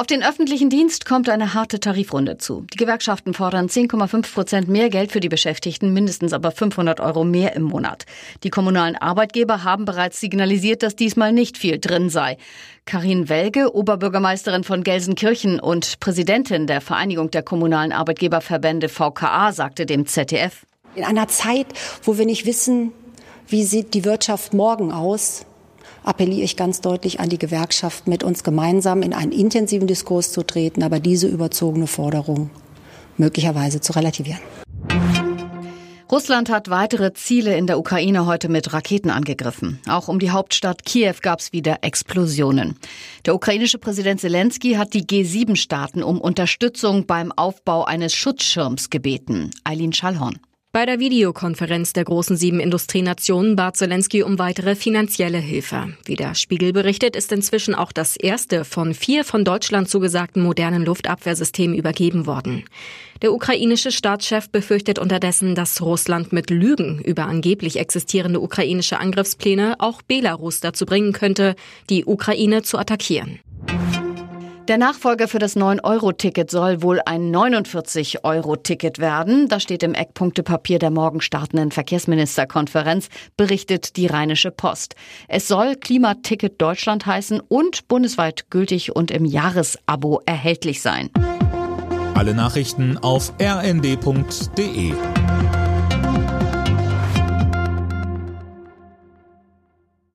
Auf den öffentlichen Dienst kommt eine harte Tarifrunde zu. Die Gewerkschaften fordern 10,5 Prozent mehr Geld für die Beschäftigten, mindestens aber 500 Euro mehr im Monat. Die kommunalen Arbeitgeber haben bereits signalisiert, dass diesmal nicht viel drin sei. Karin Welge, Oberbürgermeisterin von Gelsenkirchen und Präsidentin der Vereinigung der kommunalen Arbeitgeberverbände VKA, sagte dem ZDF. In einer Zeit, wo wir nicht wissen, wie sieht die Wirtschaft morgen aus, appelliere ich ganz deutlich an die Gewerkschaft, mit uns gemeinsam in einen intensiven Diskurs zu treten, aber diese überzogene Forderung möglicherweise zu relativieren. Russland hat weitere Ziele in der Ukraine heute mit Raketen angegriffen. Auch um die Hauptstadt Kiew gab es wieder Explosionen. Der ukrainische Präsident Zelensky hat die G7-Staaten um Unterstützung beim Aufbau eines Schutzschirms gebeten. Eileen Schallhorn. Bei der Videokonferenz der großen sieben Industrienationen bat Zelensky um weitere finanzielle Hilfe. Wie der Spiegel berichtet, ist inzwischen auch das erste von vier von Deutschland zugesagten modernen Luftabwehrsystemen übergeben worden. Der ukrainische Staatschef befürchtet unterdessen, dass Russland mit Lügen über angeblich existierende ukrainische Angriffspläne auch Belarus dazu bringen könnte, die Ukraine zu attackieren. Der Nachfolger für das 9-Euro-Ticket soll wohl ein 49-Euro-Ticket werden. Das steht im Eckpunktepapier der morgen startenden Verkehrsministerkonferenz, berichtet die Rheinische Post. Es soll Klimaticket Deutschland heißen und bundesweit gültig und im Jahresabo erhältlich sein. Alle Nachrichten auf rnd.de